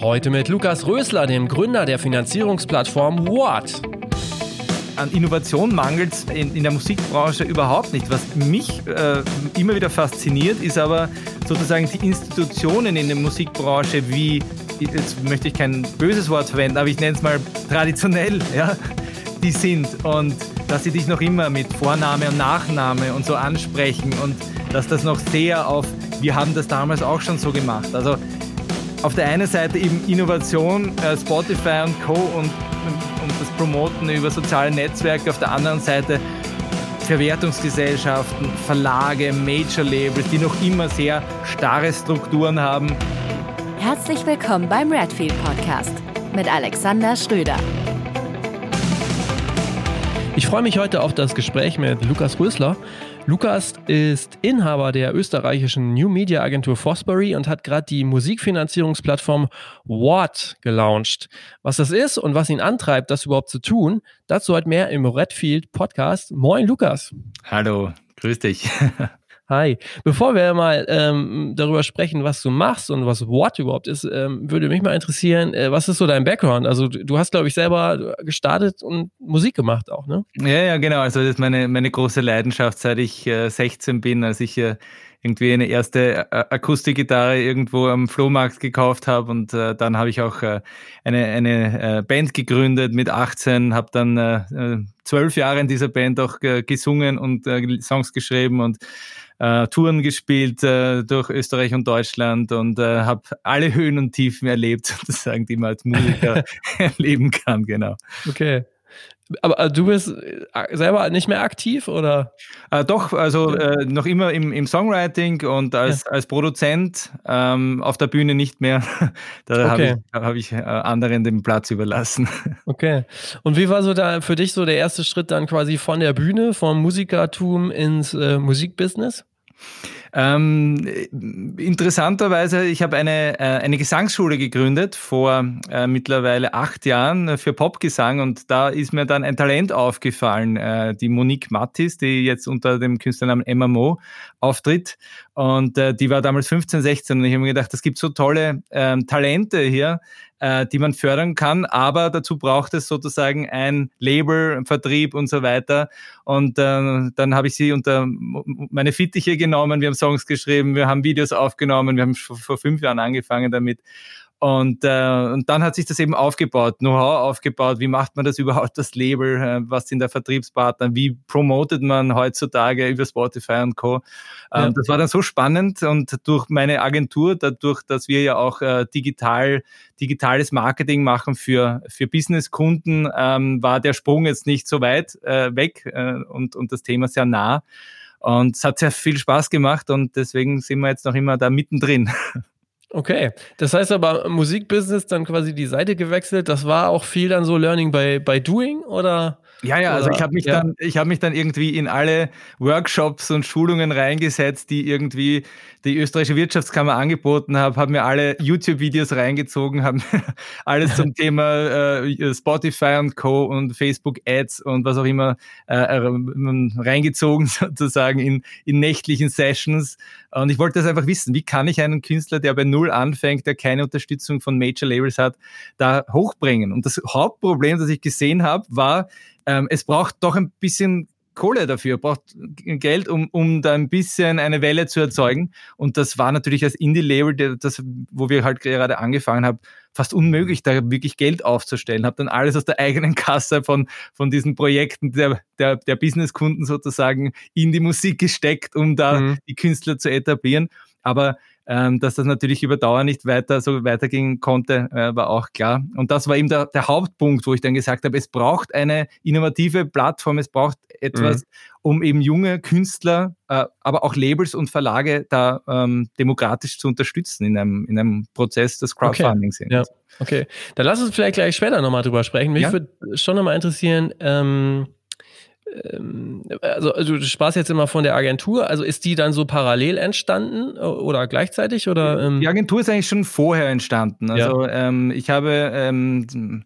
Heute mit Lukas Rösler, dem Gründer der Finanzierungsplattform What. An Innovation mangelt es in, in, der Musikbranche überhaupt nicht. Was mich äh, immer wieder fasziniert, ist aber sozusagen die Institutionen in der Musikbranche, wie, jetzt möchte ich kein böses Wort verwenden, aber ich nenne es mal traditionell, ja, die sind. Und dass sie dich noch immer mit Vorname und Nachname und so ansprechen und dass das noch sehr auf, wir haben das damals auch schon so gemacht. Also auf der einen Seite eben Innovation, äh, Spotify und Co. Und, und das Promoten über soziale Netzwerke, auf der anderen Seite Verwertungsgesellschaften, Verlage, Major-Labels, die noch immer sehr starre Strukturen haben. Herzlich willkommen beim Redfield Podcast mit Alexander Schröder. Ich freue mich heute auf das Gespräch mit Lukas Rösler. Lukas ist Inhaber der österreichischen New Media Agentur Fosbury und hat gerade die Musikfinanzierungsplattform What gelauncht. Was das ist und was ihn antreibt, das überhaupt zu tun, dazu heute mehr im Redfield Podcast. Moin, Lukas. Hallo, grüß dich. Hi. Bevor wir mal ähm, darüber sprechen, was du machst und was What überhaupt ist, ähm, würde mich mal interessieren, äh, was ist so dein Background? Also du hast, glaube ich, selber gestartet und Musik gemacht auch, ne? Ja, ja, genau. Also das ist meine, meine große Leidenschaft, seit ich äh, 16 bin, als ich äh, irgendwie eine erste äh, Akustikgitarre irgendwo am Flohmarkt gekauft habe und äh, dann habe ich auch äh, eine, eine äh, Band gegründet mit 18, habe dann äh, äh, zwölf Jahre in dieser Band auch gesungen und Songs geschrieben und äh, Touren gespielt äh, durch Österreich und Deutschland und äh, habe alle Höhen und Tiefen erlebt, sozusagen, die man als Musiker erleben kann, genau. Okay. Aber äh, du bist äh, selber nicht mehr aktiv oder? Äh, doch, also äh, noch immer im, im Songwriting und als, ja. als Produzent ähm, auf der Bühne nicht mehr. da okay. habe ich, hab ich äh, anderen den Platz überlassen. Okay. Und wie war so da für dich so der erste Schritt dann quasi von der Bühne, vom Musikertum ins äh, Musikbusiness? Ähm, interessanterweise, ich habe eine, äh, eine Gesangsschule gegründet vor äh, mittlerweile acht Jahren für Popgesang und da ist mir dann ein Talent aufgefallen, äh, die Monique Mattis, die jetzt unter dem Künstlernamen MMO auftritt und äh, die war damals 15, 16 und ich habe mir gedacht, es gibt so tolle ähm, Talente hier, äh, die man fördern kann, aber dazu braucht es sozusagen ein Label, Vertrieb und so weiter. Und äh, dann habe ich sie unter meine Fittiche genommen, wir haben Songs geschrieben, wir haben Videos aufgenommen, wir haben vor fünf Jahren angefangen damit. Und, äh, und dann hat sich das eben aufgebaut, Know-how aufgebaut, wie macht man das überhaupt, das Label, äh, was sind der Vertriebspartner, wie promotet man heutzutage über Spotify und Co. Ähm, ja. Das war dann so spannend und durch meine Agentur, dadurch, dass wir ja auch äh, digital, digitales Marketing machen für, für Businesskunden, ähm, war der Sprung jetzt nicht so weit äh, weg äh, und, und das Thema sehr nah. Und es hat sehr viel Spaß gemacht und deswegen sind wir jetzt noch immer da mittendrin. Okay, das heißt aber Musikbusiness dann quasi die Seite gewechselt. Das war auch viel dann so Learning by, by Doing oder? Ja, ja, also ich habe mich, ja. Dann, ich hab mich dann irgendwie in alle Workshops und Schulungen reingesetzt, die irgendwie die österreichische Wirtschaftskammer angeboten hat, habe mir alle YouTube-Videos reingezogen, habe alles zum Thema äh, Spotify und Co. und Facebook-Ads und was auch immer äh, reingezogen sozusagen in, in nächtlichen Sessions. Und ich wollte das einfach wissen, wie kann ich einen Künstler, der bei Null anfängt, der keine Unterstützung von Major Labels hat, da hochbringen? Und das Hauptproblem, das ich gesehen habe, war, ähm, es braucht doch ein bisschen Kohle dafür, braucht Geld, um, um da ein bisschen eine Welle zu erzeugen. Und das war natürlich als Indie-Label, das, wo wir halt gerade angefangen haben, fast unmöglich, da wirklich Geld aufzustellen. Habe dann alles aus der eigenen Kasse von, von diesen Projekten der, der, der Businesskunden sozusagen in die Musik gesteckt, um da mhm. die Künstler zu etablieren. Aber ähm, dass das natürlich über Dauer nicht weiter so weitergehen konnte, äh, war auch klar. Und das war eben der, der Hauptpunkt, wo ich dann gesagt habe, es braucht eine innovative Plattform, es braucht etwas, mhm. um eben junge Künstler, äh, aber auch Labels und Verlage da ähm, demokratisch zu unterstützen in einem, in einem Prozess des Crowdfunding okay. sind. Ja. Okay, dann lass uns vielleicht gleich später nochmal drüber sprechen. Mich ja? würde schon nochmal interessieren, ähm, also, also, du sparst jetzt immer von der Agentur, also ist die dann so parallel entstanden oder gleichzeitig oder? Ähm? Die Agentur ist eigentlich schon vorher entstanden. Also ja. ähm, ich habe ähm,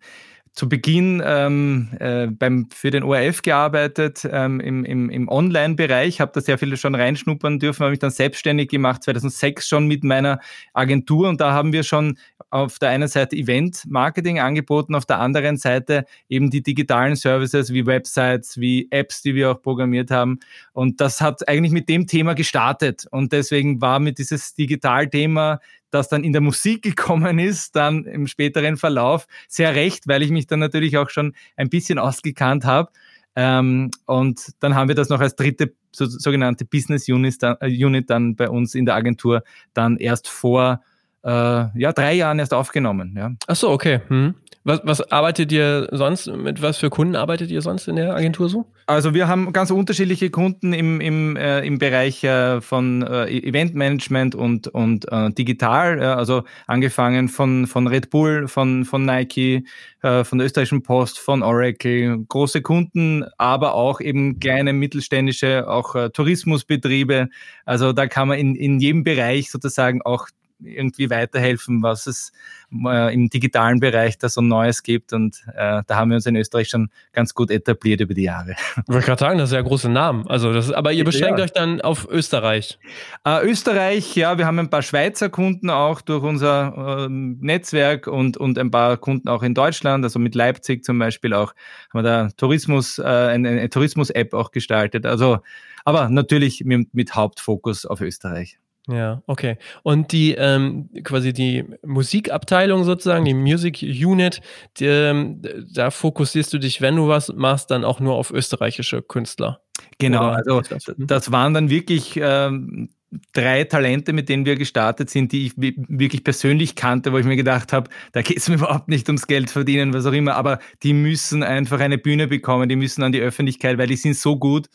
zu Beginn ähm, äh, beim, für den ORF gearbeitet ähm, im, im, im Online-Bereich, habe da sehr viele schon reinschnuppern dürfen, habe mich dann selbstständig gemacht, 2006 schon mit meiner Agentur und da haben wir schon auf der einen Seite Event-Marketing angeboten, auf der anderen Seite eben die digitalen Services wie Websites, wie Apps, die wir auch programmiert haben und das hat eigentlich mit dem Thema gestartet und deswegen war mir dieses Digital-Thema das dann in der Musik gekommen ist, dann im späteren Verlauf sehr recht, weil ich mich dann natürlich auch schon ein bisschen ausgekannt habe. Ähm, und dann haben wir das noch als dritte so, sogenannte Business Unit, äh, Unit dann bei uns in der Agentur dann erst vor äh, ja, drei Jahren erst aufgenommen. Ja. Ach so, okay. Hm. Was, was arbeitet ihr sonst, mit was für Kunden arbeitet ihr sonst in der Agentur so? Also wir haben ganz unterschiedliche Kunden im, im, äh, im Bereich äh, von äh, Eventmanagement und, und äh, digital, also angefangen von, von Red Bull, von, von Nike, äh, von der österreichischen Post, von Oracle, große Kunden, aber auch eben kleine mittelständische, auch äh, Tourismusbetriebe. Also da kann man in, in jedem Bereich sozusagen auch irgendwie weiterhelfen, was es äh, im digitalen Bereich da so Neues gibt. Und äh, da haben wir uns in Österreich schon ganz gut etabliert über die Jahre. Ich wollte gerade sagen, das ist ja große Namen. Also das, aber ihr beschränkt ja. euch dann auf Österreich. Äh, Österreich, ja, wir haben ein paar Schweizer Kunden auch durch unser ähm, Netzwerk und, und ein paar Kunden auch in Deutschland, also mit Leipzig zum Beispiel auch, haben wir da Tourismus, äh, eine, eine Tourismus-App auch gestaltet. Also, aber natürlich mit, mit Hauptfokus auf Österreich. Ja, okay. Und die ähm, quasi die Musikabteilung sozusagen, die Music Unit, die, ähm, da fokussierst du dich, wenn du was machst, dann auch nur auf österreichische Künstler. Genau, Oder also das? Hm? das waren dann wirklich ähm, drei Talente, mit denen wir gestartet sind, die ich wirklich persönlich kannte, wo ich mir gedacht habe, da geht es mir überhaupt nicht ums Geld verdienen, was auch immer, aber die müssen einfach eine Bühne bekommen, die müssen an die Öffentlichkeit, weil die sind so gut,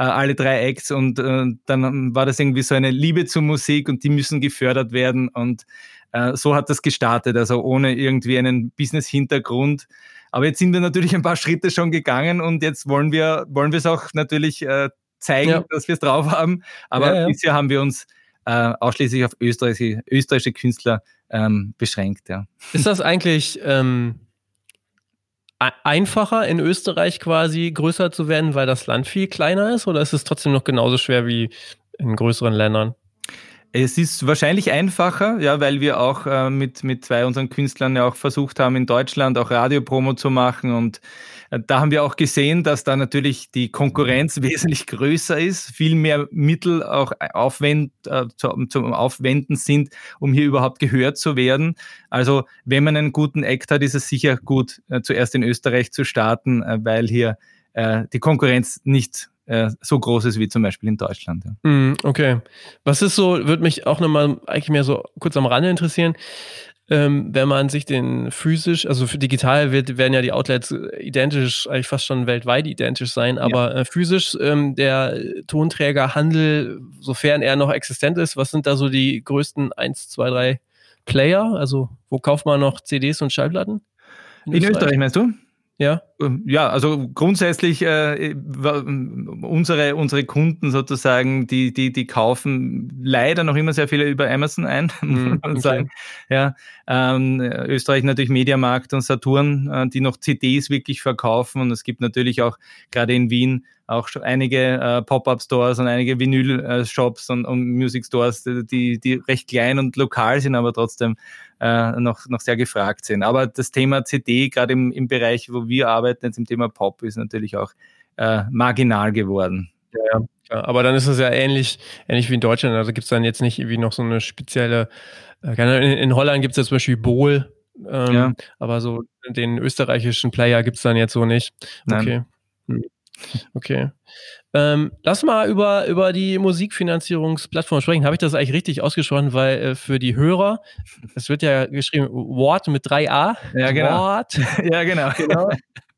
äh, alle drei Acts und äh, dann war das irgendwie so eine Liebe zur Musik und die müssen gefördert werden und äh, so hat das gestartet, also ohne irgendwie einen Business-Hintergrund. Aber jetzt sind wir natürlich ein paar Schritte schon gegangen und jetzt wollen wir wollen wir es auch natürlich äh, zeigen, ja. dass wir es drauf haben. Aber ja, ja. bisher haben wir uns äh, ausschließlich auf österreichische, österreichische Künstler ähm, beschränkt. Ja. Ist das eigentlich ähm, einfacher in Österreich quasi größer zu werden, weil das Land viel kleiner ist? Oder ist es trotzdem noch genauso schwer wie in größeren Ländern? Es ist wahrscheinlich einfacher, ja, weil wir auch äh, mit, mit zwei unseren Künstlern ja auch versucht haben, in Deutschland auch Radiopromo zu machen. Und äh, da haben wir auch gesehen, dass da natürlich die Konkurrenz wesentlich größer ist, viel mehr Mittel auch aufwend, äh, zum, zum Aufwenden sind, um hier überhaupt gehört zu werden. Also wenn man einen guten Act hat, ist es sicher gut, äh, zuerst in Österreich zu starten, äh, weil hier äh, die Konkurrenz nicht äh, so groß ist wie zum Beispiel in Deutschland. Ja. Mm, okay. Was ist so, würde mich auch nochmal eigentlich mehr so kurz am Rande interessieren. Ähm, wenn man sich den physisch, also für digital wird, werden ja die Outlets identisch, eigentlich fast schon weltweit identisch sein, aber ja. äh, physisch ähm, der Tonträgerhandel, sofern er noch existent ist, was sind da so die größten 1, 2, 3 Player? Also wo kauft man noch CDs und Schallplatten? In, in Österreich meinst du? Ja. Ähm, ja, also grundsätzlich äh, unsere, unsere Kunden sozusagen, die, die, die kaufen leider noch immer sehr viele über Amazon ein, muss man okay. sagen. Ja, ähm, Österreich natürlich Mediamarkt und Saturn, äh, die noch CDs wirklich verkaufen und es gibt natürlich auch gerade in Wien auch schon einige äh, Pop-up-Stores und einige Vinyl-Shops und, und Music-Stores, die, die recht klein und lokal sind, aber trotzdem äh, noch, noch sehr gefragt sind. Aber das Thema CD, gerade im, im Bereich, wo wir arbeiten, jetzt im Thema Pop, ist natürlich auch äh, marginal geworden. Ja, ja, aber dann ist es ja ähnlich, ähnlich wie in Deutschland. Also gibt es dann jetzt nicht irgendwie noch so eine spezielle, äh, in, in Holland gibt es ja zum Beispiel Bohl, ähm, ja. aber so den österreichischen Player gibt es dann jetzt so nicht. Okay. Hm. Okay. Ähm, lass mal über, über die Musikfinanzierungsplattform sprechen. Habe ich das eigentlich richtig ausgesprochen? Weil äh, für die Hörer, es wird ja geschrieben Wort mit 3a. Ja, genau. Wort. ja, genau. genau.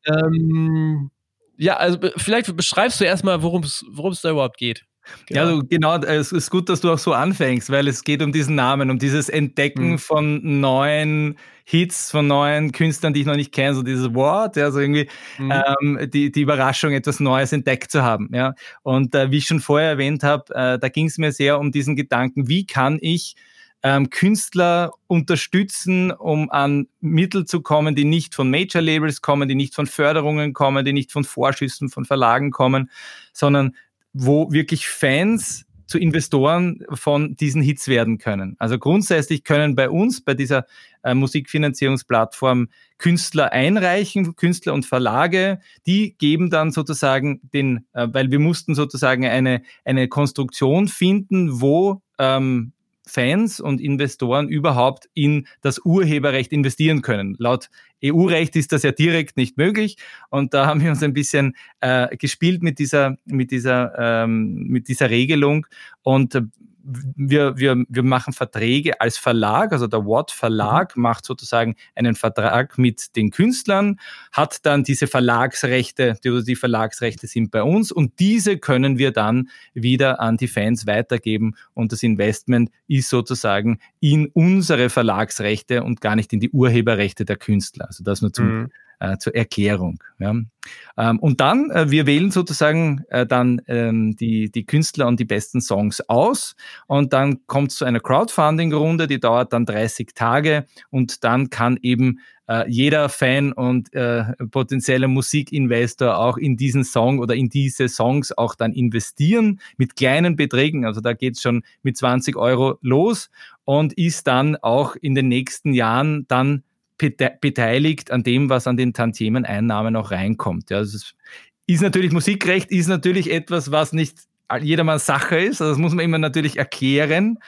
ähm, ja, also vielleicht beschreibst du erstmal, worum es da überhaupt geht. Genau. Ja, also genau, es ist gut, dass du auch so anfängst, weil es geht um diesen Namen, um dieses Entdecken mhm. von neuen Hits, von neuen Künstlern, die ich noch nicht kenne, so dieses Wort, ja, so irgendwie mhm. ähm, die, die Überraschung, etwas Neues entdeckt zu haben. Ja. Und äh, wie ich schon vorher erwähnt habe, äh, da ging es mir sehr um diesen Gedanken, wie kann ich ähm, Künstler unterstützen, um an Mittel zu kommen, die nicht von Major Labels kommen, die nicht von Förderungen kommen, die nicht von Vorschüssen von Verlagen kommen, sondern wo wirklich Fans zu Investoren von diesen Hits werden können. Also grundsätzlich können bei uns, bei dieser äh, Musikfinanzierungsplattform, Künstler einreichen, Künstler und Verlage, die geben dann sozusagen den, äh, weil wir mussten sozusagen eine, eine Konstruktion finden, wo ähm, Fans und Investoren überhaupt in das Urheberrecht investieren können. Laut EU-Recht ist das ja direkt nicht möglich und da haben wir uns ein bisschen äh, gespielt mit dieser, mit dieser, ähm, mit dieser Regelung und äh, wir, wir, wir machen Verträge als Verlag, also der Watt Verlag mhm. macht sozusagen einen Vertrag mit den Künstlern, hat dann diese Verlagsrechte, die, die Verlagsrechte sind bei uns und diese können wir dann wieder an die Fans weitergeben und das Investment ist sozusagen in unsere Verlagsrechte und gar nicht in die Urheberrechte der Künstler. Also das nur zum, mhm äh, zur Erklärung. Ja. Ähm, und dann, äh, wir wählen sozusagen äh, dann ähm, die, die Künstler und die besten Songs aus und dann kommt es zu einer Crowdfunding-Runde, die dauert dann 30 Tage und dann kann eben äh, jeder Fan und äh, potenzieller Musikinvestor auch in diesen Song oder in diese Songs auch dann investieren mit kleinen Beträgen. Also da geht es schon mit 20 Euro los und ist dann auch in den nächsten Jahren dann beteiligt an dem, was an den Tantiemen-Einnahmen auch reinkommt. Ja, das ist, ist natürlich Musikrecht, ist natürlich etwas, was nicht jedermanns Sache ist. Also das muss man immer natürlich erklären.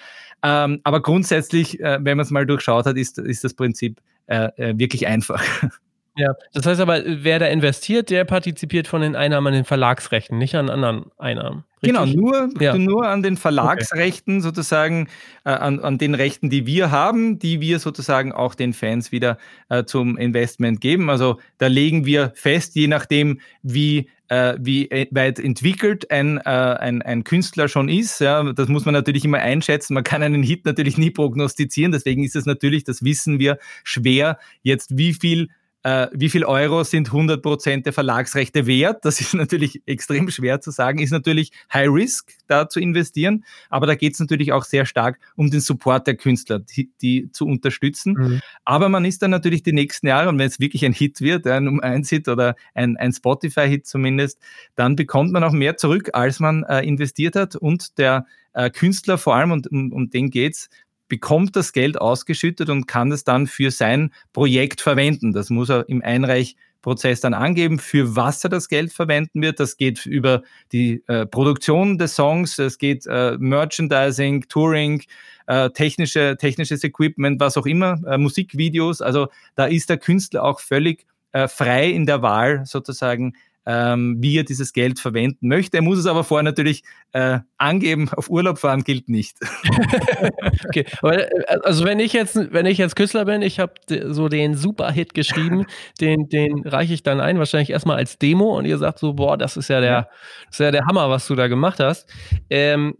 Ähm, aber grundsätzlich, äh, wenn man es mal durchschaut hat, ist, ist das Prinzip äh, äh wirklich einfach. Ja, das heißt aber, wer da investiert, der partizipiert von den Einnahmen an den Verlagsrechten, nicht an anderen Einnahmen. Richtig? Genau, nur, ja. nur an den Verlagsrechten okay. sozusagen, äh, an, an den Rechten, die wir haben, die wir sozusagen auch den Fans wieder äh, zum Investment geben. Also da legen wir fest, je nachdem, wie äh, wie e, weit entwickelt ein, äh, ein, ein Künstler schon ist. Ja, das muss man natürlich immer einschätzen. Man kann einen Hit natürlich nie prognostizieren. Deswegen ist es natürlich, das wissen wir, schwer, jetzt wie viel äh, wie viel Euro sind 100% der Verlagsrechte wert? Das ist natürlich extrem schwer zu sagen, ist natürlich High Risk, da zu investieren, aber da geht es natürlich auch sehr stark um den Support der Künstler, die, die zu unterstützen. Mhm. Aber man ist dann natürlich die nächsten Jahre, und wenn es wirklich ein Hit wird, ein um eins Hit oder ein, ein Spotify-Hit zumindest, dann bekommt man auch mehr zurück, als man äh, investiert hat und der äh, Künstler vor allem, und um, um den geht's, bekommt das Geld ausgeschüttet und kann es dann für sein Projekt verwenden. Das muss er im Einreichprozess dann angeben, für was er das Geld verwenden wird. Das geht über die äh, Produktion des Songs, es geht äh, Merchandising, Touring, äh, technische, technisches Equipment, was auch immer, äh, Musikvideos. Also da ist der Künstler auch völlig äh, frei in der Wahl sozusagen ähm, wie er dieses Geld verwenden möchte. Er muss es aber vorher natürlich äh, angeben. Auf Urlaub fahren gilt nicht. okay, aber, äh, also wenn ich jetzt, wenn ich jetzt Künstler bin, ich habe so den Superhit geschrieben, den, den reiche ich dann ein, wahrscheinlich erstmal als Demo und ihr sagt so, boah, das ist ja der, das ist ja der Hammer, was du da gemacht hast. Ähm,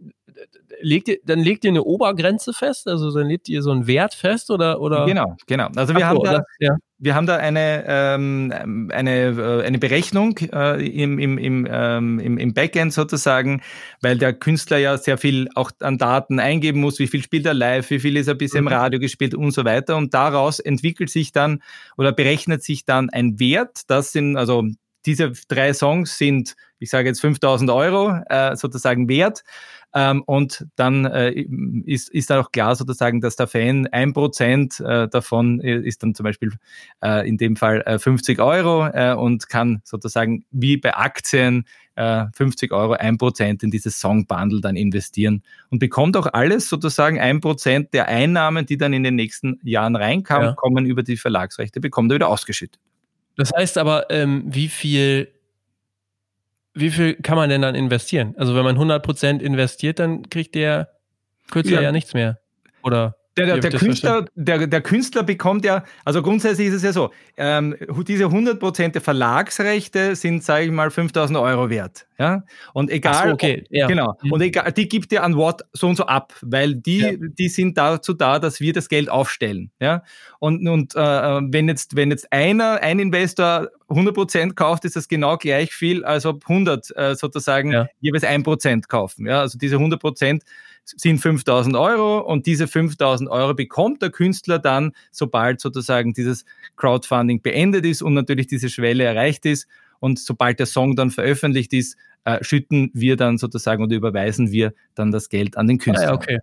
legt ihr, dann legt ihr eine Obergrenze fest, also dann legt ihr so einen Wert fest oder? oder? Genau, genau. Also wir Ach haben so, da, das, ja. Wir haben da eine, ähm, eine, äh, eine Berechnung äh, im, im, im, ähm, im, Backend sozusagen, weil der Künstler ja sehr viel auch an Daten eingeben muss, wie viel spielt er live, wie viel ist er bisher im mhm. Radio gespielt und so weiter. Und daraus entwickelt sich dann oder berechnet sich dann ein Wert. Das sind also diese drei Songs sind, ich sage jetzt 5000 Euro äh, sozusagen wert. Ähm, und dann äh, ist, ist auch klar sozusagen, dass der Fan ein Prozent äh, davon ist dann zum Beispiel äh, in dem Fall äh, 50 Euro äh, und kann sozusagen wie bei Aktien 50 äh, Euro, ein Prozent in dieses Song-Bundle dann investieren und bekommt auch alles sozusagen ein Prozent der Einnahmen, die dann in den nächsten Jahren reinkommen, ja. kommen über die Verlagsrechte, bekommt er wieder ausgeschüttet. Das heißt aber, ähm, wie viel wie viel kann man denn dann investieren? Also wenn man 100% investiert, dann kriegt der Künstler ja, ja nichts mehr. Oder? Der, der, der Künstler, der, der Künstler bekommt ja, also grundsätzlich ist es ja so, ähm, diese 100% der Verlagsrechte sind, sage ich mal, 5000 Euro wert. Ja? Und egal, so, okay. ja. genau, mhm. und egal, die gibt er an Wort so und so ab, weil die, ja. die sind dazu da, dass wir das Geld aufstellen. Ja? Und, und äh, wenn, jetzt, wenn jetzt einer, ein Investor 100% kauft, ist das genau gleich viel, als ob 100 äh, sozusagen ja. jeweils 1% kaufen. Ja? Also diese 100% sind 5000 Euro und diese 5000 Euro bekommt der Künstler dann, sobald sozusagen dieses Crowdfunding beendet ist und natürlich diese Schwelle erreicht ist. Und sobald der Song dann veröffentlicht ist, äh, schütten wir dann sozusagen oder überweisen wir dann das Geld an den Künstler. Ah, okay.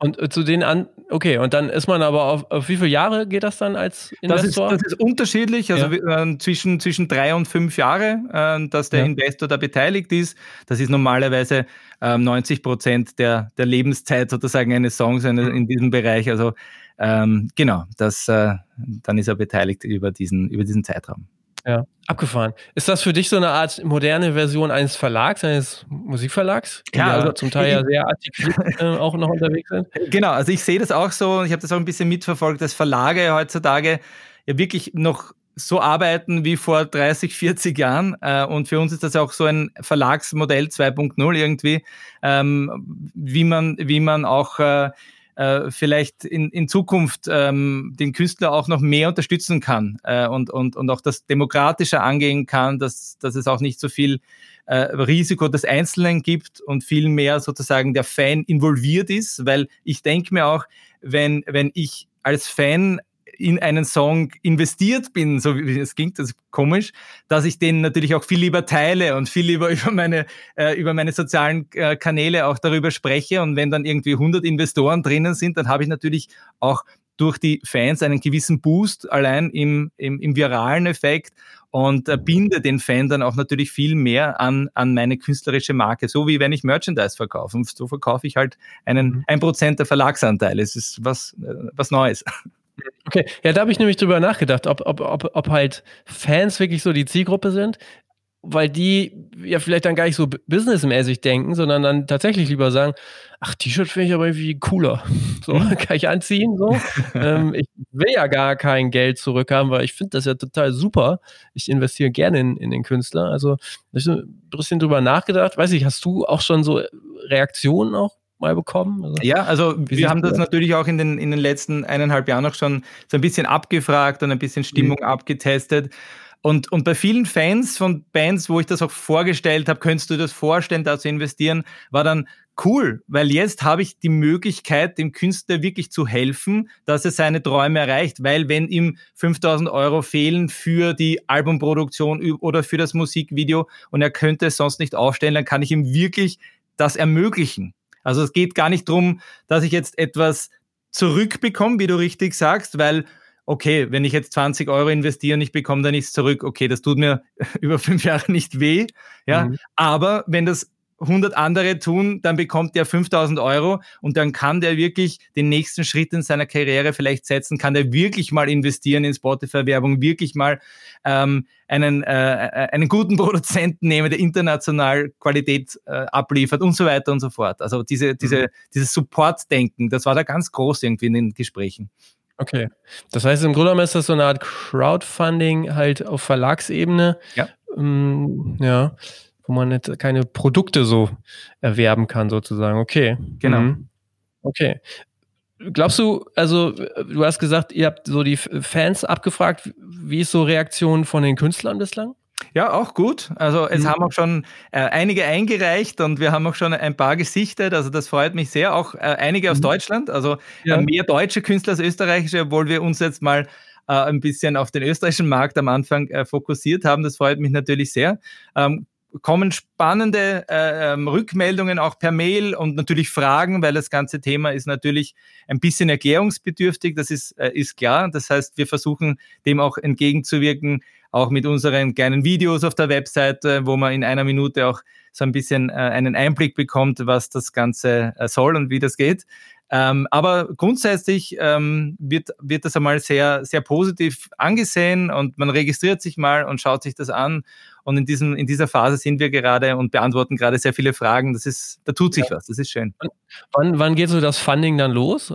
Und äh, zu den an, okay, und dann ist man aber auf, auf wie viele Jahre geht das dann als Investor? Das ist, das ist unterschiedlich, also ja. äh, zwischen, zwischen drei und fünf Jahre, äh, dass der ja. Investor da beteiligt ist. Das ist normalerweise äh, 90 Prozent der, der Lebenszeit sozusagen eines Songs in, mhm. in diesem Bereich. Also ähm, genau, das, äh, dann ist er beteiligt über diesen, über diesen Zeitraum. Ja, abgefahren. Ist das für dich so eine Art moderne Version eines Verlags, eines Musikverlags? Die ja, also zum Teil ja sehr artikuliert äh, auch noch unterwegs sind. Genau, also ich sehe das auch so und ich habe das auch ein bisschen mitverfolgt, dass Verlage heutzutage ja wirklich noch so arbeiten wie vor 30, 40 Jahren. Äh, und für uns ist das auch so ein Verlagsmodell 2.0 irgendwie, ähm, wie man, wie man auch äh, äh, vielleicht in, in Zukunft ähm, den Künstler auch noch mehr unterstützen kann äh, und, und, und auch das demokratischer angehen kann, dass, dass es auch nicht so viel äh, Risiko des Einzelnen gibt und viel mehr sozusagen der Fan involviert ist, weil ich denke mir auch, wenn, wenn ich als Fan in einen Song investiert bin, so wie es klingt, das ist komisch, dass ich den natürlich auch viel lieber teile und viel lieber über meine, äh, über meine sozialen äh, Kanäle auch darüber spreche. Und wenn dann irgendwie 100 Investoren drinnen sind, dann habe ich natürlich auch durch die Fans einen gewissen Boost allein im, im, im viralen Effekt und äh, binde den Fan dann auch natürlich viel mehr an, an meine künstlerische Marke, so wie wenn ich Merchandise verkaufe. Und so verkaufe ich halt einen mhm. ein Prozent der Verlagsanteile. Es ist was, äh, was Neues. Okay, ja, da habe ich nämlich drüber nachgedacht, ob, ob, ob, ob halt Fans wirklich so die Zielgruppe sind, weil die ja vielleicht dann gar nicht so businessmäßig denken, sondern dann tatsächlich lieber sagen, ach, T-Shirt finde ich aber irgendwie cooler. So, mhm. kann ich anziehen, so. ähm, ich will ja gar kein Geld zurückhaben, weil ich finde das ja total super. Ich investiere gerne in, in den Künstler. Also, ich ein bisschen drüber nachgedacht. Weiß ich, hast du auch schon so Reaktionen auch mal bekommen? Also, ja, also wir haben das ja? natürlich auch in den, in den letzten eineinhalb Jahren auch schon so ein bisschen abgefragt und ein bisschen Stimmung mhm. abgetestet. Und, und bei vielen Fans von Bands, wo ich das auch vorgestellt habe, könntest du das vorstellen, da zu investieren, war dann cool, weil jetzt habe ich die Möglichkeit, dem Künstler wirklich zu helfen, dass er seine Träume erreicht, weil wenn ihm 5000 Euro fehlen für die Albumproduktion oder für das Musikvideo und er könnte es sonst nicht aufstellen, dann kann ich ihm wirklich das ermöglichen. Also es geht gar nicht darum, dass ich jetzt etwas zurückbekomme, wie du richtig sagst, weil okay, wenn ich jetzt 20 Euro investiere und ich bekomme da nichts zurück, okay, das tut mir über fünf Jahre nicht weh, ja, mhm. aber wenn das 100 andere tun, dann bekommt der 5000 Euro und dann kann der wirklich den nächsten Schritt in seiner Karriere vielleicht setzen, kann der wirklich mal investieren in Spotify-Werbung, wirklich mal ähm, einen, äh, äh, einen guten Produzenten nehmen, der international Qualität äh, abliefert und so weiter und so fort. Also diese, diese, mhm. dieses Support-Denken, das war da ganz groß irgendwie in den Gesprächen. Okay. Das heißt, im Grunde genommen ist das so eine Art Crowdfunding halt auf Verlagsebene. Ja. Ähm, ja wo man nicht, keine Produkte so erwerben kann, sozusagen. Okay. Genau. Mhm. Okay. Glaubst du, also du hast gesagt, ihr habt so die Fans abgefragt, wie ist so Reaktion von den Künstlern bislang? Ja, auch gut. Also es mhm. haben auch schon äh, einige eingereicht und wir haben auch schon ein paar gesichtet. Also das freut mich sehr. Auch äh, einige aus mhm. Deutschland, also ja. äh, mehr deutsche Künstler als österreichische, obwohl wir uns jetzt mal äh, ein bisschen auf den österreichischen Markt am Anfang äh, fokussiert haben. Das freut mich natürlich sehr. Ähm, kommen spannende äh, ähm, Rückmeldungen auch per Mail und natürlich Fragen, weil das ganze Thema ist natürlich ein bisschen erklärungsbedürftig, das ist, äh, ist klar. Das heißt, wir versuchen dem auch entgegenzuwirken, auch mit unseren kleinen Videos auf der Webseite, wo man in einer Minute auch so ein bisschen äh, einen Einblick bekommt, was das Ganze äh, soll und wie das geht. Ähm, aber grundsätzlich ähm, wird, wird das einmal sehr, sehr positiv angesehen und man registriert sich mal und schaut sich das an. Und in, diesem, in dieser Phase sind wir gerade und beantworten gerade sehr viele Fragen. Das ist, da tut sich ja. was, das ist schön. Wann, wann geht so das Funding dann los?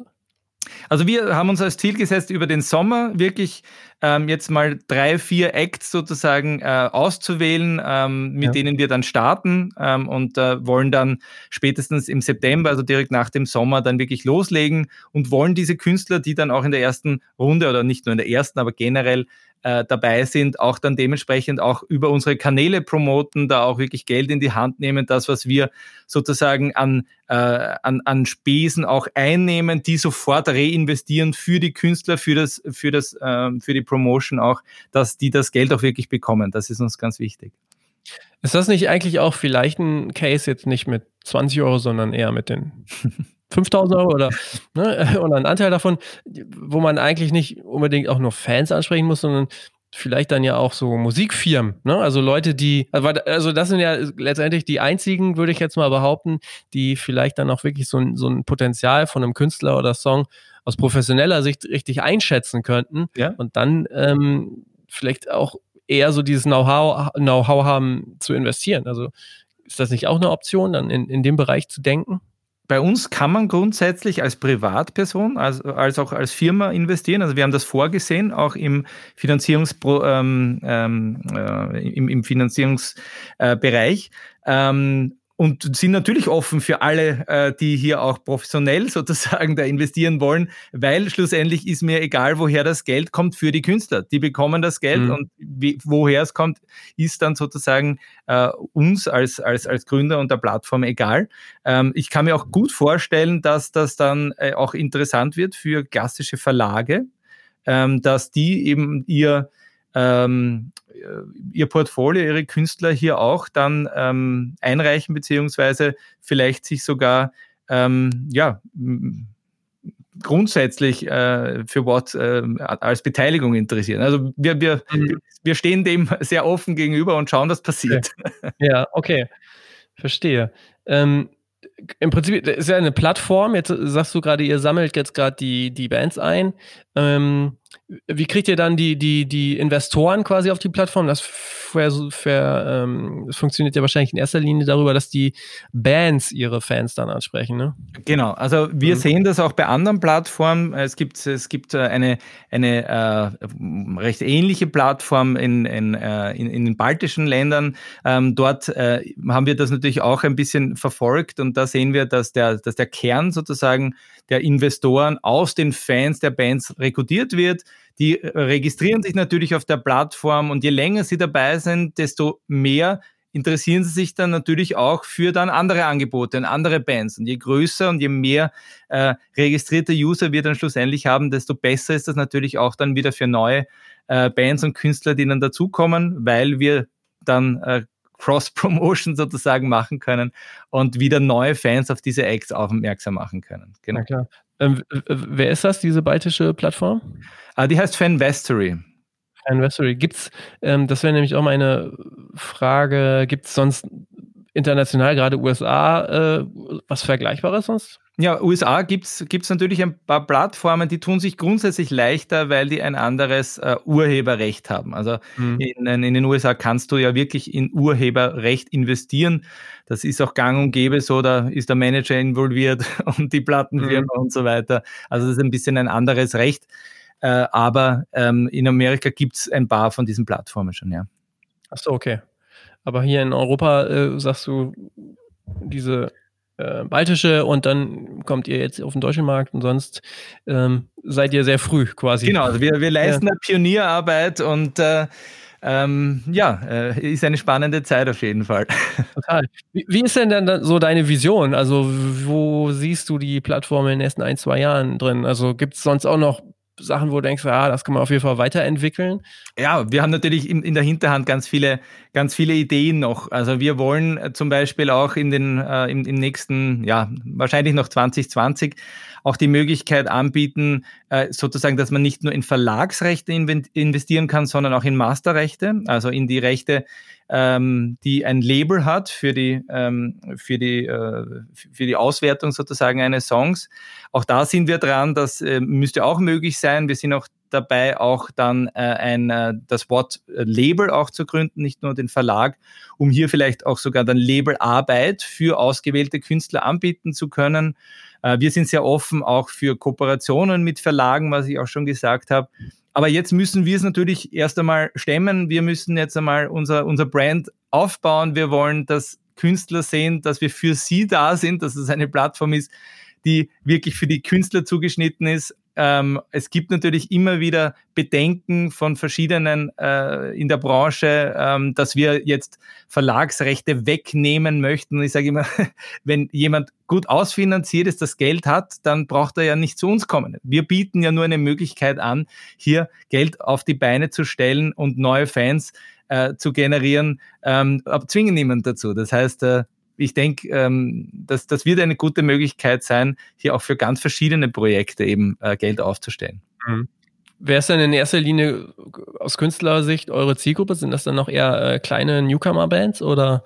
Also wir haben uns als Ziel gesetzt, über den Sommer wirklich ähm, jetzt mal drei, vier Acts sozusagen äh, auszuwählen, ähm, mit ja. denen wir dann starten ähm, und äh, wollen dann spätestens im September, also direkt nach dem Sommer, dann wirklich loslegen und wollen diese Künstler, die dann auch in der ersten Runde oder nicht nur in der ersten, aber generell äh, dabei sind, auch dann dementsprechend auch über unsere Kanäle promoten, da auch wirklich Geld in die Hand nehmen, das, was wir sozusagen an, äh, an, an Spesen auch einnehmen, die sofort reinvestieren für die Künstler, für das, für das, äh, für die Promotion auch, dass die das Geld auch wirklich bekommen. Das ist uns ganz wichtig. Ist das nicht eigentlich auch vielleicht ein Case jetzt nicht mit 20 Euro, sondern eher mit den 5000 Euro oder, ne, oder ein Anteil davon, wo man eigentlich nicht unbedingt auch nur Fans ansprechen muss, sondern vielleicht dann ja auch so Musikfirmen, ne? Also Leute, die, also, also das sind ja letztendlich die einzigen, würde ich jetzt mal behaupten, die vielleicht dann auch wirklich so ein, so ein Potenzial von einem Künstler oder Song aus professioneller Sicht richtig einschätzen könnten ja. und dann ähm, vielleicht auch eher so dieses Know-how Know haben zu investieren. Also ist das nicht auch eine Option, dann in, in dem Bereich zu denken? Bei uns kann man grundsätzlich als Privatperson als, als auch als Firma investieren. Also wir haben das vorgesehen, auch im, Finanzierungspro, ähm, ähm, äh, im, im Finanzierungsbereich. Äh, ähm, und sind natürlich offen für alle, äh, die hier auch professionell sozusagen da investieren wollen, weil schlussendlich ist mir egal, woher das Geld kommt für die Künstler. Die bekommen das Geld mhm. und wie, woher es kommt, ist dann sozusagen äh, uns als, als, als Gründer und der Plattform egal. Ähm, ich kann mir auch gut vorstellen, dass das dann äh, auch interessant wird für klassische Verlage, ähm, dass die eben ihr ähm, äh, ihr Portfolio, ihre Künstler hier auch dann ähm, einreichen, beziehungsweise vielleicht sich sogar ähm, ja, grundsätzlich äh, für Watt äh, als Beteiligung interessieren. Also wir, wir, mhm. wir stehen dem sehr offen gegenüber und schauen, was passiert. Okay. Ja, okay. Verstehe. Ähm, Im Prinzip ist ja eine Plattform. Jetzt sagst du gerade, ihr sammelt jetzt gerade die, die Bands ein. Ähm, wie kriegt ihr dann die, die, die Investoren quasi auf die Plattform? Das, für, für, ähm, das funktioniert ja wahrscheinlich in erster Linie darüber, dass die Bands ihre Fans dann ansprechen. Ne? Genau, also wir mhm. sehen das auch bei anderen Plattformen. Es gibt, es gibt äh, eine, eine äh, recht ähnliche Plattform in, in, äh, in, in den baltischen Ländern. Ähm, dort äh, haben wir das natürlich auch ein bisschen verfolgt und da sehen wir, dass der, dass der Kern sozusagen der Investoren aus den Fans der Bands rekrutiert wird. Die äh, registrieren sich natürlich auf der Plattform und je länger sie dabei sind, desto mehr interessieren sie sich dann natürlich auch für dann andere Angebote und andere Bands. Und je größer und je mehr äh, registrierte User wir dann schlussendlich haben, desto besser ist das natürlich auch dann wieder für neue äh, Bands und Künstler, die dann dazukommen, weil wir dann äh, Cross-Promotion sozusagen machen können und wieder neue Fans auf diese Acts aufmerksam machen können. Genau. Na klar. Ähm, wer ist das, diese baltische Plattform? Ah, die heißt Fanvestory. Fanvestory. Gibt's, ähm, das wäre nämlich auch meine Frage, gibt es sonst international, gerade USA, äh, was Vergleichbares sonst? Ja, USA gibt es natürlich ein paar Plattformen, die tun sich grundsätzlich leichter, weil die ein anderes äh, Urheberrecht haben. Also mhm. in, in, den USA kannst du ja wirklich in Urheberrecht investieren. Das ist auch gang und gäbe so, da ist der Manager involviert und die Plattenfirma mhm. und so weiter. Also das ist ein bisschen ein anderes Recht. Äh, aber ähm, in Amerika gibt es ein paar von diesen Plattformen schon, ja. Achso, okay. Aber hier in Europa äh, sagst du, diese äh, baltische und dann kommt ihr jetzt auf den deutschen Markt und sonst ähm, seid ihr sehr früh quasi. Genau, also wir, wir leisten ja. Pionierarbeit und äh, ähm, ja, äh, ist eine spannende Zeit auf jeden Fall. Total. Wie, wie, ist denn dann so deine Vision? Also, wo siehst du die Plattform in den nächsten ein, zwei Jahren drin? Also, gibt es sonst auch noch Sachen, wo du denkst, ja, das kann man auf jeden Fall weiterentwickeln? Ja, wir haben natürlich in, in der Hinterhand ganz viele, ganz viele Ideen noch. Also wir wollen zum Beispiel auch in den, äh, im, im nächsten, ja, wahrscheinlich noch 2020 auch die Möglichkeit anbieten, äh, sozusagen, dass man nicht nur in Verlagsrechte investieren kann, sondern auch in Masterrechte, also in die Rechte, ähm, die ein Label hat für die, ähm, für, die, äh, für die Auswertung sozusagen eines Songs. Auch da sind wir dran, das äh, müsste auch möglich sein. Wir sind auch dabei, auch dann äh, ein, äh, das Wort äh, Label auch zu gründen, nicht nur den Verlag, um hier vielleicht auch sogar dann Labelarbeit für ausgewählte Künstler anbieten zu können. Äh, wir sind sehr offen auch für Kooperationen mit Verlagen, was ich auch schon gesagt habe. Aber jetzt müssen wir es natürlich erst einmal stemmen. Wir müssen jetzt einmal unser, unser Brand aufbauen. Wir wollen, dass Künstler sehen, dass wir für sie da sind, dass es eine Plattform ist, die wirklich für die Künstler zugeschnitten ist. Ähm, es gibt natürlich immer wieder Bedenken von verschiedenen äh, in der Branche, ähm, dass wir jetzt Verlagsrechte wegnehmen möchten. Und ich sage immer, wenn jemand gut ausfinanziert ist, das Geld hat, dann braucht er ja nicht zu uns kommen. Wir bieten ja nur eine Möglichkeit an, hier Geld auf die Beine zu stellen und neue Fans äh, zu generieren, ähm, aber zwingen niemand dazu. Das heißt, äh, ich denke, ähm, dass das wird eine gute Möglichkeit sein, hier auch für ganz verschiedene Projekte eben äh, Geld aufzustellen. Mhm. Wer ist denn in erster Linie aus Künstlersicht eure Zielgruppe? Sind das dann noch eher äh, kleine Newcomer-Bands oder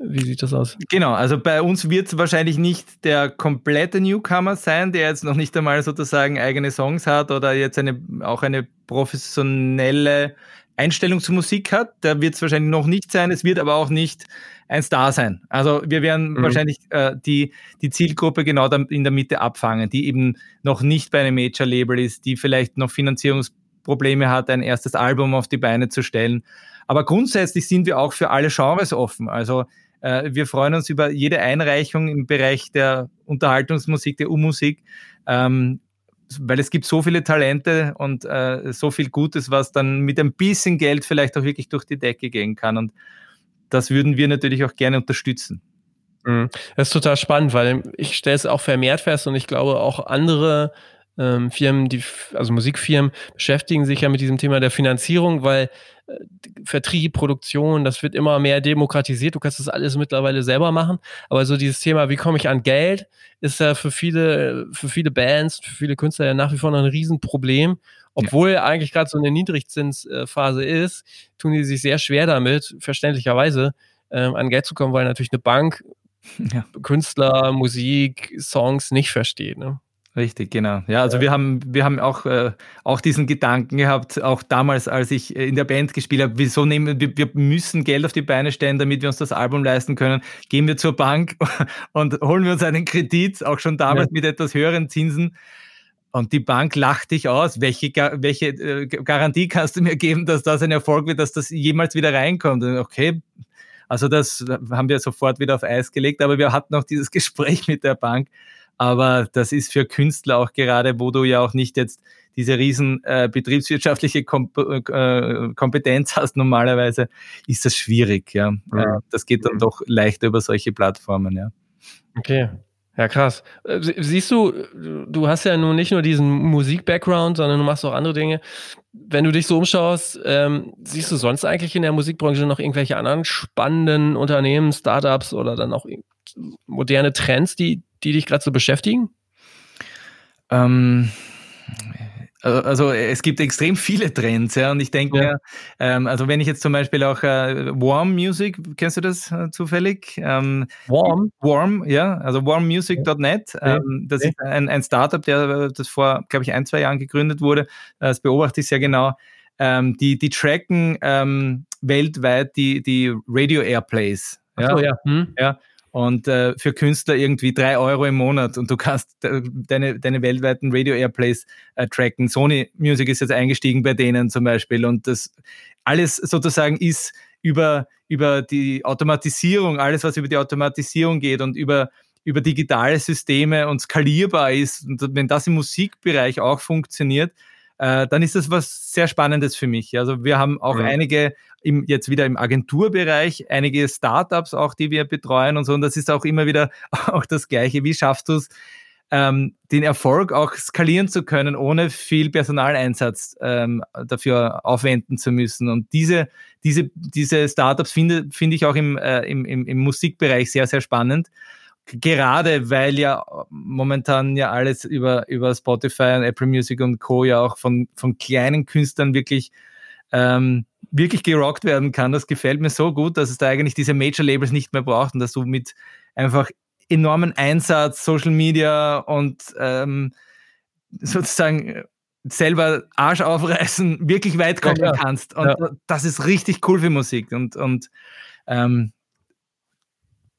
wie sieht das aus? Genau, also bei uns wird es wahrscheinlich nicht der komplette Newcomer sein, der jetzt noch nicht einmal sozusagen eigene Songs hat oder jetzt eine, auch eine professionelle Einstellung zur Musik hat. Der wird es wahrscheinlich noch nicht sein. Es wird aber auch nicht ein Star sein. Also wir werden mhm. wahrscheinlich äh, die, die Zielgruppe genau in der Mitte abfangen, die eben noch nicht bei einem Major-Label ist, die vielleicht noch Finanzierungsprobleme hat, ein erstes Album auf die Beine zu stellen. Aber grundsätzlich sind wir auch für alle Genres offen. Also äh, wir freuen uns über jede Einreichung im Bereich der Unterhaltungsmusik, der U-Musik. Ähm, weil es gibt so viele Talente und äh, so viel Gutes, was dann mit ein bisschen Geld vielleicht auch wirklich durch die Decke gehen kann. Und das würden wir natürlich auch gerne unterstützen. Mhm. Das ist total spannend, weil ich stelle es auch vermehrt fest und ich glaube auch andere ähm, Firmen, die, also Musikfirmen, beschäftigen sich ja mit diesem Thema der Finanzierung, weil äh, Vertrieb, Produktion, das wird immer mehr demokratisiert. Du kannst das alles mittlerweile selber machen. Aber so dieses Thema, wie komme ich an Geld, ist ja für viele, für viele Bands, für viele Künstler ja nach wie vor noch ein Riesenproblem. Obwohl ja. eigentlich gerade so eine Niedrigzinsphase ist, tun die sich sehr schwer damit, verständlicherweise, ähm, an Geld zu kommen, weil natürlich eine Bank ja. Künstler, Musik, Songs nicht versteht. Ne? Richtig, genau. Ja, also ja. wir haben, wir haben auch, äh, auch diesen Gedanken gehabt, auch damals, als ich in der Band gespielt habe, wieso nehmen wir, wir müssen Geld auf die Beine stellen, damit wir uns das Album leisten können. Gehen wir zur Bank und holen wir uns einen Kredit, auch schon damals ja. mit etwas höheren Zinsen. Und die Bank lacht dich aus. Welche, welche äh, Garantie kannst du mir geben, dass das ein Erfolg wird, dass das jemals wieder reinkommt? Und okay, also das haben wir sofort wieder auf Eis gelegt, aber wir hatten auch dieses Gespräch mit der Bank. Aber das ist für Künstler auch gerade, wo du ja auch nicht jetzt diese riesen äh, betriebswirtschaftliche Kom äh, Kompetenz hast normalerweise, ist das schwierig. Ja. ja. Das geht dann doch leichter über solche Plattformen. Ja. Okay. Ja, krass. Äh, siehst du, du hast ja nun nicht nur diesen Musik-Background, sondern du machst auch andere Dinge. Wenn du dich so umschaust, ähm, siehst du sonst eigentlich in der Musikbranche noch irgendwelche anderen spannenden Unternehmen, Startups oder dann auch moderne Trends, die, die dich gerade so beschäftigen? Ähm, also es gibt extrem viele Trends, ja, und ich denke ja. ähm, also wenn ich jetzt zum Beispiel auch äh, Warm Music, kennst du das äh, zufällig? Ähm, Warm? Warm, ja, also warmmusic.net, ähm, das ist ein, ein Startup, der das vor, glaube ich, ein, zwei Jahren gegründet wurde, das beobachte ich sehr genau. Ähm, die, die tracken ähm, weltweit die, die Radio Airplays. Ja, so, ja. Hm. ja und äh, für Künstler irgendwie drei Euro im Monat und du kannst deine, deine weltweiten Radio Airplays äh, tracken. Sony Music ist jetzt eingestiegen bei denen zum Beispiel und das alles sozusagen ist über, über die Automatisierung, alles was über die Automatisierung geht und über über digitale Systeme und skalierbar ist und wenn das im Musikbereich auch funktioniert, äh, dann ist das was sehr Spannendes für mich. Also wir haben auch mhm. einige im, jetzt wieder im Agenturbereich, einige Startups auch, die wir betreuen und so. Und das ist auch immer wieder auch das Gleiche. Wie schaffst du es, ähm, den Erfolg auch skalieren zu können, ohne viel Personaleinsatz ähm, dafür aufwenden zu müssen. Und diese, diese, diese Startups finde, finde ich auch im, äh, im, im, im Musikbereich sehr, sehr spannend gerade weil ja momentan ja alles über, über Spotify und Apple Music und Co. ja auch von, von kleinen Künstlern wirklich, ähm, wirklich gerockt werden kann. Das gefällt mir so gut, dass es da eigentlich diese Major-Labels nicht mehr braucht und dass du mit einfach enormen Einsatz, Social Media und ähm, sozusagen selber Arsch aufreißen, wirklich weit kommen ja, kannst. Und ja. das ist richtig cool für Musik. Und, und ähm,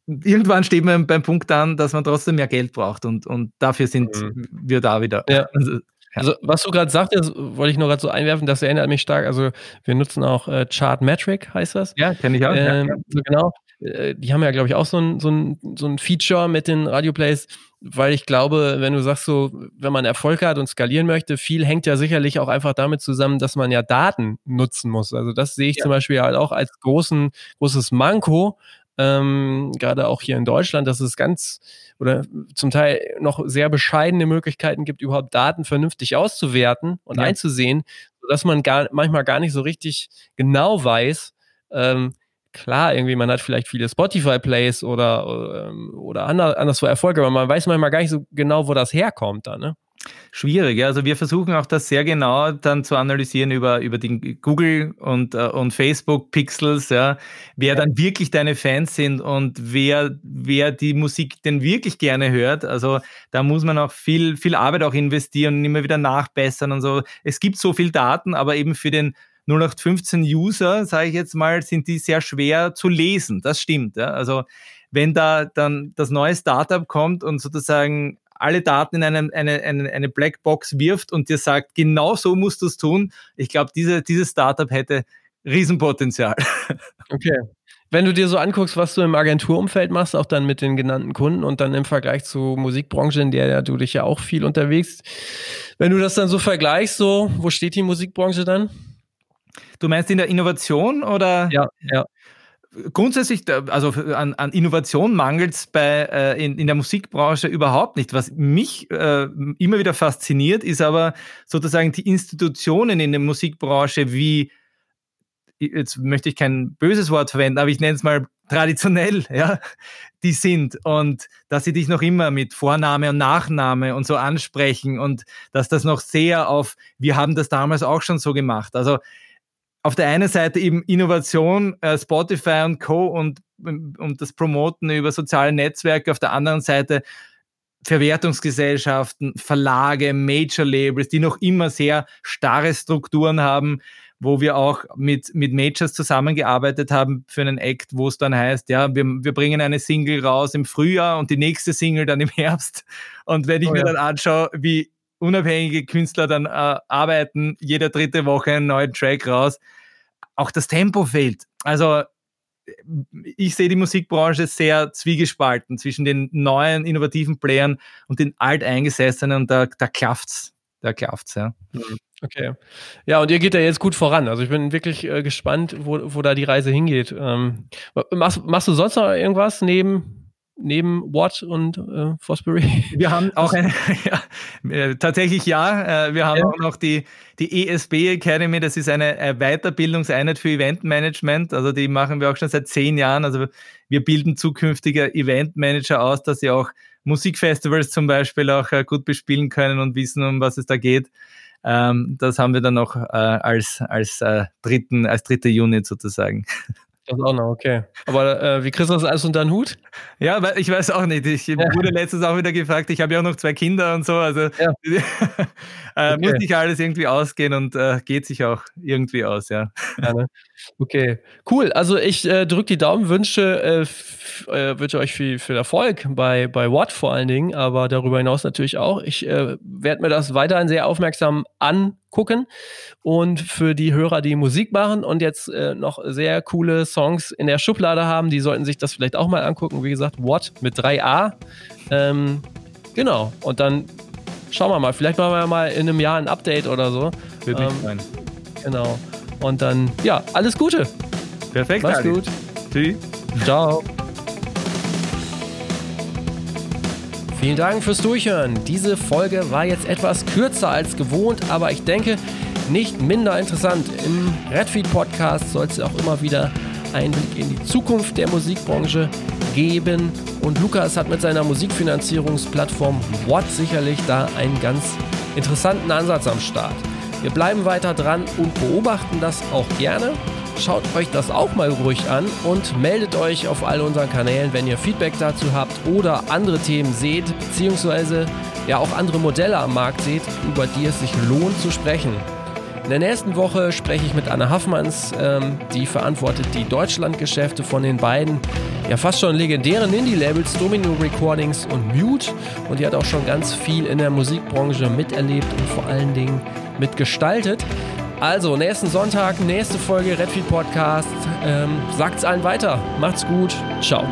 irgendwann steht man beim Punkt an, dass man trotzdem mehr Geld braucht und, und dafür sind mhm. wir da wieder. Ja. Also, ja. Also, was du gerade sagtest, wollte ich nur gerade so einwerfen, das erinnert mich stark. Also, wir nutzen auch äh, Chartmetric, heißt das. Ja, kenne ich auch. Ähm, ja, so genau. äh, die haben ja, glaube ich, auch so ein, so, ein, so ein Feature mit den Radioplays, weil ich glaube, wenn du sagst so, wenn man Erfolg hat und skalieren möchte, viel hängt ja sicherlich auch einfach damit zusammen, dass man ja Daten nutzen muss. Also das sehe ich ja. zum Beispiel halt auch als großen, großes Manko, ähm, gerade auch hier in Deutschland, dass es ganz oder zum Teil noch sehr bescheidene Möglichkeiten gibt, überhaupt Daten vernünftig auszuwerten und ja. einzusehen, sodass man gar, manchmal gar nicht so richtig genau weiß, ähm, klar, irgendwie, man hat vielleicht viele Spotify-Plays oder, ähm, oder anderswo Erfolge, aber man weiß manchmal gar nicht so genau, wo das herkommt dann, ne? Schwierig, ja. Also wir versuchen auch das sehr genau dann zu analysieren über, über den Google und, uh, und Facebook Pixels, ja, wer ja. dann wirklich deine Fans sind und wer, wer die Musik denn wirklich gerne hört. Also da muss man auch viel, viel Arbeit auch investieren und immer wieder nachbessern und so. Es gibt so viel Daten, aber eben für den 0815 User, sage ich jetzt mal, sind die sehr schwer zu lesen. Das stimmt. Ja? Also wenn da dann das neue Startup kommt und sozusagen alle Daten in eine, eine, eine, eine Blackbox wirft und dir sagt, genau so musst du es tun, ich glaube, diese, dieses Startup hätte Riesenpotenzial. Okay. Wenn du dir so anguckst, was du im Agenturumfeld machst, auch dann mit den genannten Kunden und dann im Vergleich zur Musikbranche, in der du dich ja auch viel unterwegs, wenn du das dann so vergleichst, so, wo steht die Musikbranche dann? Du meinst in der Innovation oder? Ja, ja. Grundsätzlich, also an, an Innovation mangelt es äh, in, in der Musikbranche überhaupt nicht. Was mich äh, immer wieder fasziniert, ist aber sozusagen die Institutionen in der Musikbranche, wie, jetzt möchte ich kein böses Wort verwenden, aber ich nenne es mal traditionell, ja, die sind und dass sie dich noch immer mit Vorname und Nachname und so ansprechen und dass das noch sehr auf, wir haben das damals auch schon so gemacht. Also auf der einen Seite eben Innovation, äh, Spotify und Co. und, und das Promoten über soziale Netzwerke, auf der anderen Seite Verwertungsgesellschaften, Verlage, Major-Labels, die noch immer sehr starre Strukturen haben, wo wir auch mit, mit Majors zusammengearbeitet haben für einen Act, wo es dann heißt, ja, wir, wir bringen eine Single raus im Frühjahr und die nächste Single dann im Herbst. Und wenn ich oh, mir ja. dann anschaue, wie unabhängige Künstler dann äh, arbeiten, jede dritte Woche einen neuen Track raus. Auch das Tempo fehlt. Also ich sehe die Musikbranche sehr zwiegespalten zwischen den neuen, innovativen Playern und den alteingesessenen und da, da klafft's. Da klafft's, ja. Mhm. Okay. Ja, und ihr geht ja jetzt gut voran. Also ich bin wirklich äh, gespannt, wo, wo da die Reise hingeht. Ähm, machst, machst du sonst noch irgendwas neben neben Watt und äh, Fosbury? Wir haben auch eine, ja, äh, tatsächlich ja, äh, wir haben ja. auch noch die, die ESB Academy, das ist eine Weiterbildungseinheit für Eventmanagement, also die machen wir auch schon seit zehn Jahren, also wir bilden zukünftige Eventmanager aus, dass sie auch Musikfestivals zum Beispiel auch äh, gut bespielen können und wissen, um was es da geht. Ähm, das haben wir dann noch äh, als, als, äh, dritten, als dritte Unit sozusagen. Das auch noch, okay. Aber äh, wie kriegst du das alles unter den Hut? Ja, weil ich weiß auch nicht. Ich ja. wurde letztens auch wieder gefragt, ich habe ja auch noch zwei Kinder und so. Also ja. äh, okay. muss nicht alles irgendwie ausgehen und äh, geht sich auch irgendwie aus, ja. ja ne? Okay, cool. Also ich äh, drücke die Daumen, wünsche, äh, äh, wünsche euch viel, viel Erfolg bei, bei Watt vor allen Dingen, aber darüber hinaus natürlich auch. Ich werde mir das weiterhin sehr aufmerksam angucken und für die Hörer, die Musik machen und jetzt äh, noch sehr coole Songs in der Schublade haben, die sollten sich das vielleicht auch mal angucken. Wie gesagt, Watt mit 3a. Ähm, genau, und dann schauen wir mal. Vielleicht machen wir mal in einem Jahr ein Update oder so. Mich ähm, freuen. Genau. Und dann, ja, alles Gute. Perfekt. Mach's gut. Tschüss. Ciao. Vielen Dank fürs Durchhören. Diese Folge war jetzt etwas kürzer als gewohnt, aber ich denke nicht minder interessant. Im Redfeed Podcast soll es auch immer wieder einen Blick in die Zukunft der Musikbranche geben. Und Lukas hat mit seiner Musikfinanzierungsplattform What sicherlich da einen ganz interessanten Ansatz am Start. Wir bleiben weiter dran und beobachten das auch gerne. Schaut euch das auch mal ruhig an und meldet euch auf all unseren Kanälen, wenn ihr Feedback dazu habt oder andere Themen seht, beziehungsweise ja auch andere Modelle am Markt seht, über die es sich lohnt zu sprechen. In der nächsten Woche spreche ich mit Anna Haffmanns, ähm, die verantwortet die Deutschlandgeschäfte von den beiden ja fast schon legendären Indie-Labels Domino Recordings und Mute und die hat auch schon ganz viel in der Musikbranche miterlebt und vor allen Dingen mitgestaltet. Also, nächsten Sonntag, nächste Folge Redfeed Podcast. Ähm, sagt's allen weiter. Macht's gut. Ciao.